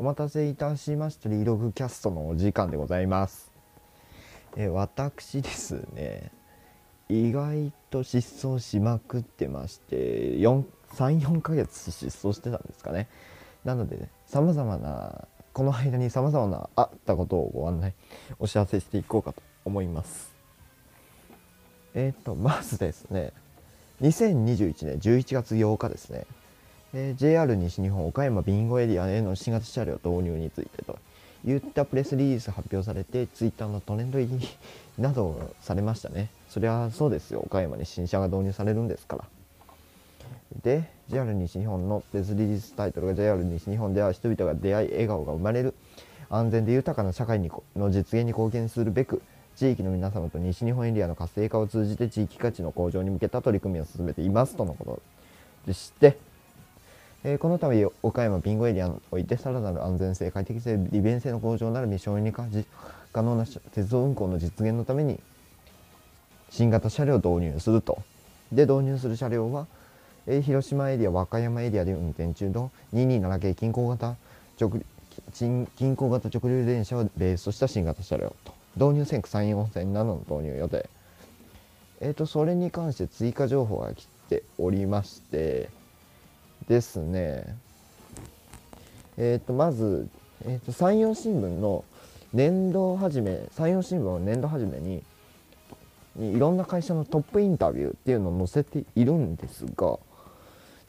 お待たせいたしましたリログキャストのお時間でございます。え私ですね意外と失踪しまくってまして34ヶ月失踪してたんですかね。なのでさまざまなこの間にさまざまなあったことをご案内お知らせしていこうかと思います。えっ、とまずですね2021年11月8日ですね、えー JR 西日本岡山ビンゴエリアへの新型車両導入についてといったプレスリリース発表されてツイッターのトレンド入りなどされましたね。そりゃそうですよ。岡山に新車が導入されるんですから。で JR 西日本のプレスリリースタイトルが JR 西日本では人々が出会い笑顔が生まれる安全で豊かな社会にの実現に貢献するべく地域の皆様と西日本エリアの活性化を通じて地域価値の向上に向けた取り組みを進めていますとのことでして、えーこの度岡山ビンゴエリアにおいてさらなる安全性快適性利便性の向上なる未承認に可能な鉄道運行の実現のために新型車両を導入すると。で導入する車両は、えー広島エリア和歌山エリアで運転中の227系近郊型直近近郊型直流電車をベースとした新型車両と。導入線区山陽線などの導入予定。えー、とそれに関して追加情報が来ておりましてですね。えっ、とまず、えー、と山陽新聞の年度始め山陽新聞の年度始めにいろんな会社のトップインタビューっていうのを載せているんですがト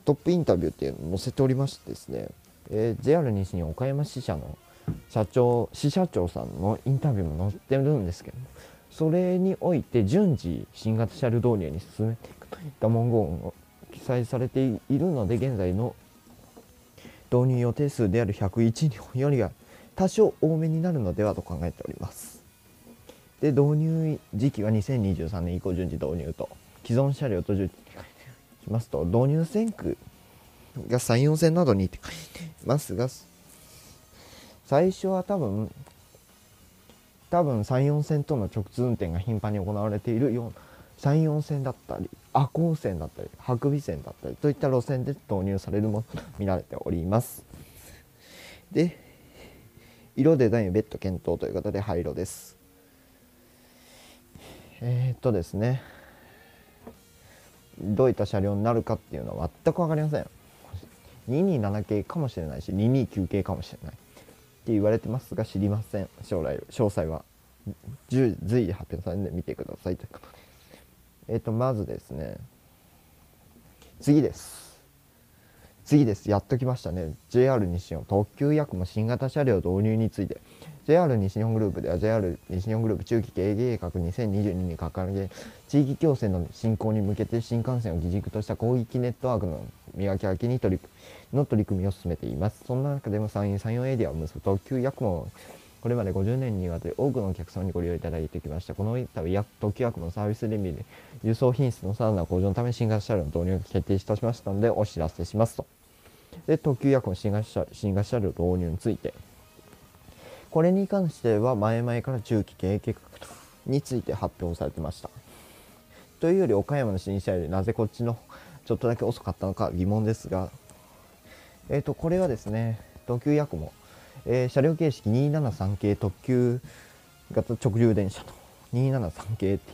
ップインタビューっていうのを載せておりましてですね、えー JR 西日本岡山支社の社長支社長さんのインタビューも載ってるんですけどそれにおいて順次新型車両導入に進めていくといった文言が記載されているので現在の導入予定数である101両よりは多少多めになるのではと考えております。で導入時期は2023年以降順次導入と既存車両と順次しますと導入線区が山陽線などにって書いてますが最初は多分多分山陽線との直通運転が頻繁に行われているような山陽線だったり赤穂線だったり白尾線だったりといった路線で導入されるものと見られております。で色デザイン別途検討ということで灰色です。えー、っとですね。どういった車両になるかっていうのは全く分かりません。227系かもしれないし229系かもしれない。って言われてますが知りません。将来詳細は随時発表されるので見てくださいということで。えっ、とまずですね。次です。次です。やっときましたね。JR 西日本特急やくも新型車両導入について。JR 西日本グループでは JR 西日本グループ中期経営計画2022に掲げ地域共生の振興に向けて新幹線を基軸とした広域ネットワークの磨き上げに取りの取り組みを進めています。そんな中でも山陰山陽エリアを結ぶ特急やくもこれまで50年にわたり多くのお客様にご利用いただいてきました。この度や特急やくもサービスレビューで輸送品質のさらなる向上のため新型車両の導入が決定いたしましたのでお知らせしますと。で特急やくも新型車新型車両導入について。これに関しては前々から中期経営計画について発表されてました。というより岡山の新車よりなぜこっちのちょっとだけ遅かったのか疑問ですがえー、とこれはですね特急やくも、えー車両形式273系特急型直流電車と273系って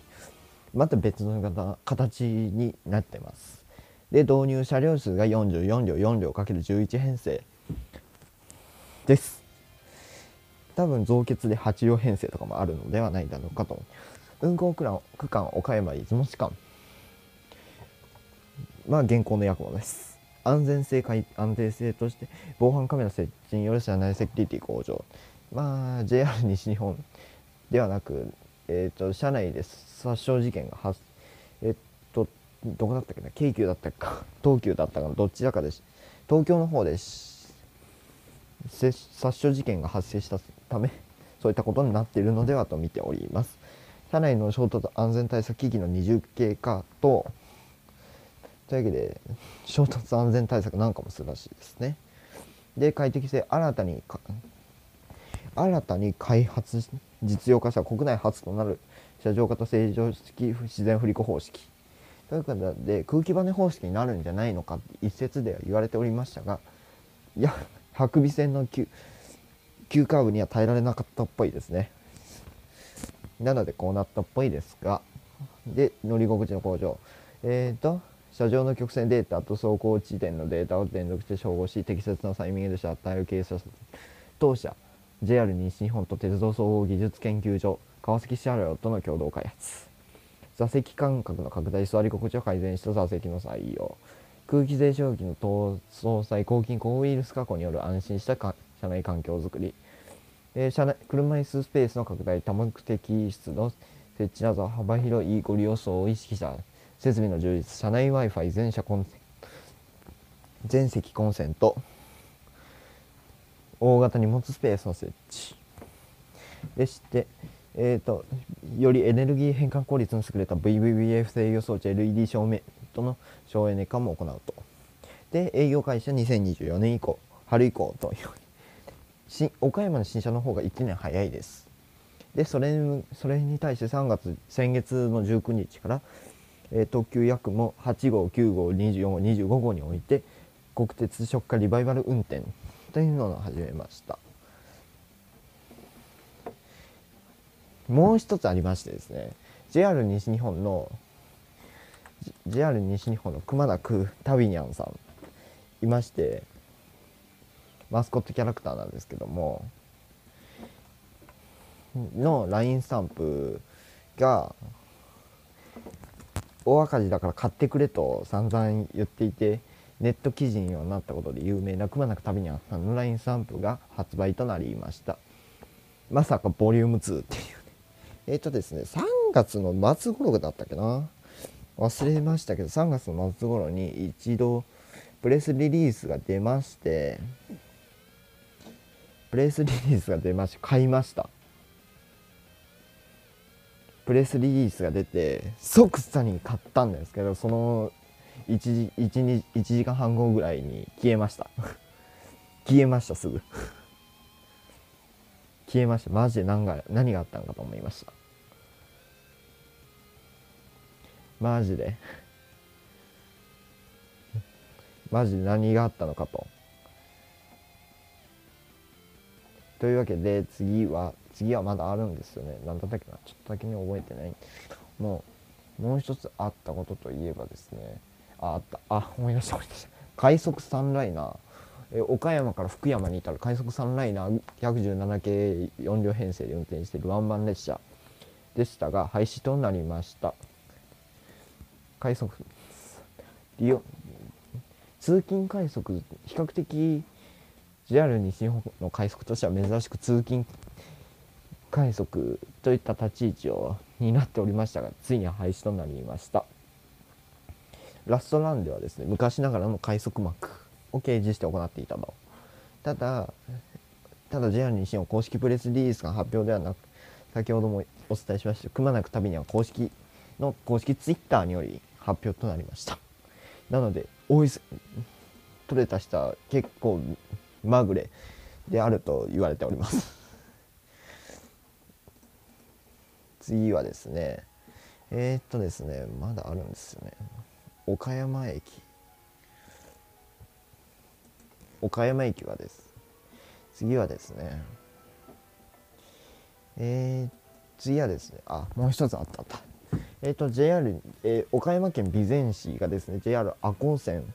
また別の型形になってます。で導入車両数が44両4両 ×11 編成。です。多分増結で8両編成とかもあるのではないだろうかと。運行区間区間岡山出雲市間まあ現行のヤクモです。安全性か安定性として防犯カメラ設置による車内セキュリティ向上。まあ JR 西日本ではなく、えー、と車内で殺傷事件が発えっとどこだったっけな？京急だったか？東急だったかな？どちだかです東京の方で殺傷事件が発生したため そういったことになっているのではと見ております。車内の衝突安全対策機器の二重経過とというわけで衝突安全対策なんかもするらしいですね。で快適性新たに新たに開発実用化した国内初となる車上型正常式自然振り子方式。ということで空気バネ方式になるんじゃないのかって一説では言われておりましたがいや白尾線の急急カーブには耐えられなかったっぽいですね。なのでこうなったっぽいですがで乗り心地の向上。えっ、ー、と車上の曲線データと走行地点のデータを連続して照合し適切なタイミングで車体を計算当社 JR 西日本と鉄道総合技術研究所川崎車両との共同開発。座席間隔の拡大座り心地を改善した座席の採用。空気清浄機の搭載最高筋高ウイルス加工による安心した車内環境づくり、車内車椅子スペースの拡大多目的室の設置など幅広いご利用層を意識した。設備の充実車内 w i f i 全車コン全席コンセント大型荷物スペースの設置。でして、えーと、よりエネルギー変換効率の優れた VVVF 制御装置 LED 照明との省エネ化も行うと。で営業開始は2024年以降春以降という新岡山の新車の方が1年早いです。でそれそれに対して3月先月の19日から、えー、特急ヤクモ8号9号24号25号において国鉄直下リバイバル運転というのを始めました。もう一つありましてですね JR 西日本の JR 西日本のくまなくたびにゃんさんいましてマスコットキャラクターなんですけどもの LINE スタンプが大赤字だから買ってくれと散々言っていてネット記事にはなったことで有名なくまなくたびにゃんのラインスタンプが発売となりました。まさかボリューム2っていうね。えっ、ー、とですね3月の末頃だったっけな。忘れましたけど3月の末頃に一度プレスリリースが出ましてプレスリリースが出まして買いました。プレスリリースが出て即座に買ったんですけどその 1, 時 1, 1時間半後ぐらいに消えました。消えましたすぐ。消えました。マジで何が何があったのかと思いました。マジで。マジで何があったのかと。というわけで次は次はまだあるんですよね。何だったっけな。ちょっとだけに覚えてない。もうもう一つあったことといえばですね。ああった。あ思い出した思い出した。快速サンライナー。え岡山から福山にいたら快速サンライナー117系4両編成で運転しているワンマン列車。でしたが廃止となりました。快速利用通勤快速比較的 JR 西日本の快速としては珍しく通勤快速といった立ち位置をになっておりましたがついに廃止となりました。ラストランではですね昔ながらの快速膜を掲示して行っていたと。ただただ JR 西日本公式プレスリリースが発表ではなく先ほどもお伝えしましたくまなく旅には公式の公式ツイッターにより発表となりました。なので大い取れた人は結構まぐれであると言われております。次はですねえー、っとですねまだあるんですよね。岡山駅。岡山駅はです。次はですねえー、次はですねあもう一つあったあった。えっ、と JR、えー、岡山県備前市がですね JR 赤穂線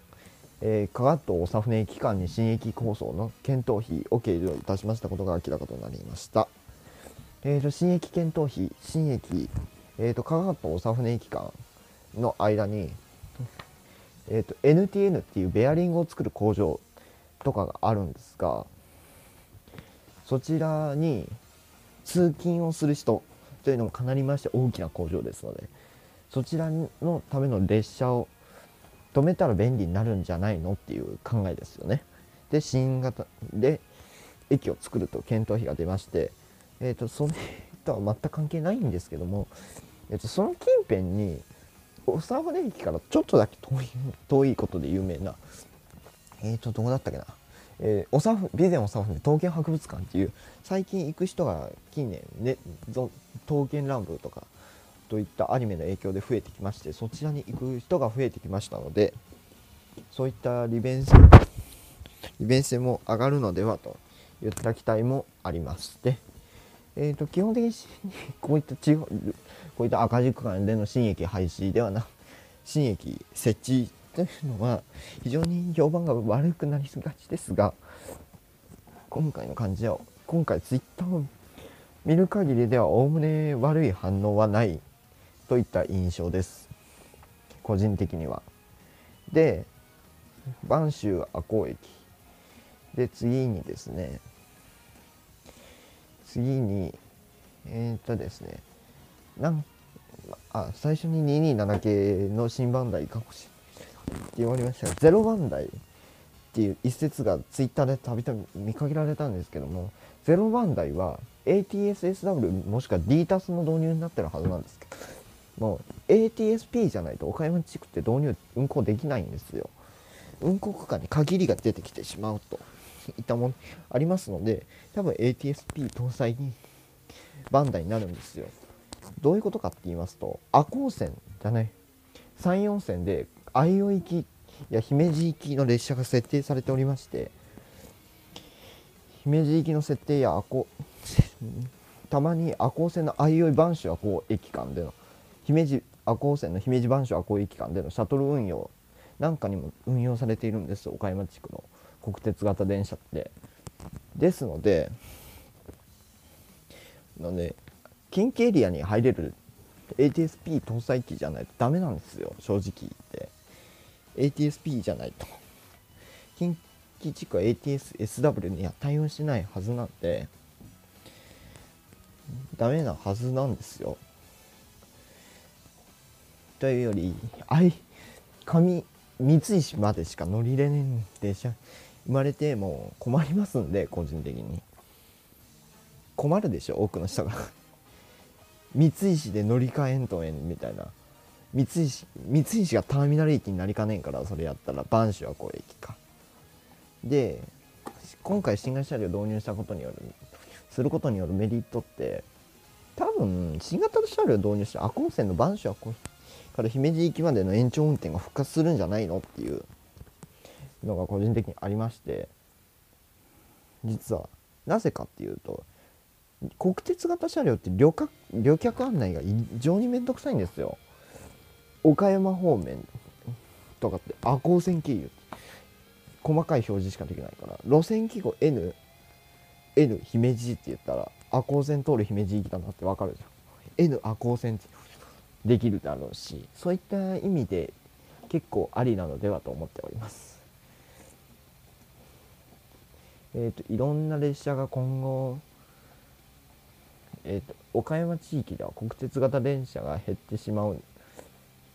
えー、加賀と長船駅間に新駅構想の検討費を計上いたしましたことが明らかとなりました。えーと、新駅検討費、新駅、えーと、加賀と長船駅間の間に、えーと、NTN っていうベアリングを作る工場とかがあるんですがそちらに通勤をする人というのもかなりまして大きな工場ですのでそちらのための列車を止めたら便利になるんじゃないのっていう考えですよね。で新型で駅を作ると検討費が出まして、えーと、それとは全く関係ないんですけども、えーと、その近辺に長船駅からちょっとだけ遠い遠いことで有名なえっ、ー、とどこだったっけな、えー、おさ備前おさふ刀剣博物館っていう最近行く人が近年ね刀剣乱舞とかといったアニメの影響で増えてきましてそちらに行く人が増えてきましたのでそういった利便性利便性も上がるのではといった期待もありまして。えー、と基本的に こういった地方こういった赤字区間での新駅廃止ではな新駅設置というのは非常に評判が悪くなりがちですが今回の感じは今回ツイッターを見る限りではおおむね悪い反応はないといった印象です。個人的には。で播州赤穂駅。で次にですね次にえー、っとですねなんあ最初に227系の新番台かもしれないって言われました。が0番台っていう一節がツイッターでたびたび見かけられたんですけども0番台は ATSSW もしくは D タスの導入になってるはずなんですけどもう ATSP じゃないと岡山地区って導入運行できないんですよ。運行区間に限りが出てきてしまうと。いたものありますので多分 ATSP 搭載にバンダになるんですよ。どういうことかって言いますと赤穂線じゃない山陽線で相生行きや姫路行きの列車が設定されておりまして姫路行きの設定や赤たまに赤穂線の相生播州赤穂駅間での姫路赤穂線の姫路播州赤穂駅間でのシャトル運用なんかにも運用されているんです岡山地区の。国鉄型電車って。ですのでので近畿エリアに入れる ATSP 搭載機じゃないとダメなんですよ正直言って。ATSP じゃないと。近畿地区は ATSSW には対応しないはずなんでダメなはずなんですよ。というよりあい紙三石までしか乗りれねえんで生まれても困りますんで個人的に。困るでしょ多くの人が。三石で乗り換えんとえんみたいな。三石三石がターミナル駅になりかねんからそれやったら播州はこう駅か。で今回新型車両導入したことによるすることによるメリットって多分新型車両導入して赤穂線の播州はこうから姫路行きまでの延長運転が復活するんじゃないのっていうのが個人的にありまして実はなぜかっていうと国鉄型車両って旅客旅客案内が異常に面倒くさいんですよ。岡山方面とかって赤穂線経由。細かい表示しかできないから。路線記号 N N 姫路って言ったら赤穂線通る姫路行きだなってわかるじゃん。N 赤穂線ってできるだろうしそういった意味で結構ありなのではと思っております。えっ、ー、といろんな列車が今後えーと、岡山地域では国鉄型電車が減ってしまう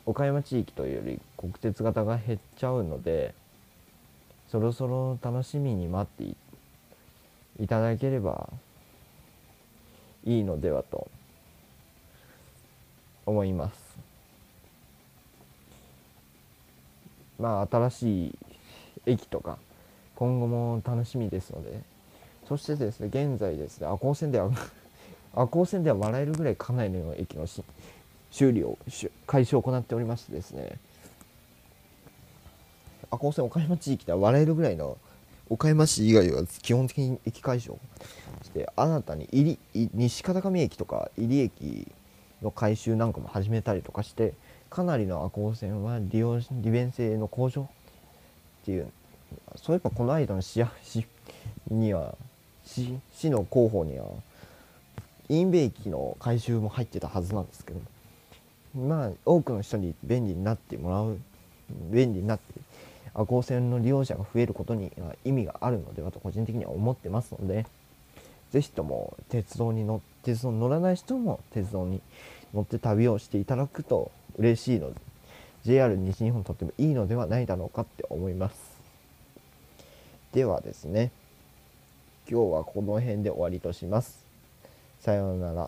岡山地域というより国鉄型が減っちゃうのでそろそろ楽しみに待っていただければいいのではと思います。まあ新しい駅とか今後も楽しみですので。そしてですね現在ですね赤穂線では赤穂線では笑えるぐらいかなりの駅の修理を開始を行っておりましてですね。赤穂線岡山地域では笑えるぐらいの岡山市以外は基本的に駅解消して新たに入り西片上駅とか入り駅の改修なんかも始めたりとかしてかなりの赤穂線は利用利便性の向上っていうそういえばこの間の市市 には市市の広報にはインベ駅の改修も入ってたはずなんですけどまあ多くの人に便利になってもらう便利になって赤穂線の利用者が増えることに意味があるのではと個人的には思ってますので是非とも鉄道に乗鉄道に乗らない人も鉄道に乗って旅をしていただくと嬉しいので JR 西日本にとってもいいのではないだろうかって思います。ではですね今日はこの辺で終わりとしますさようなら。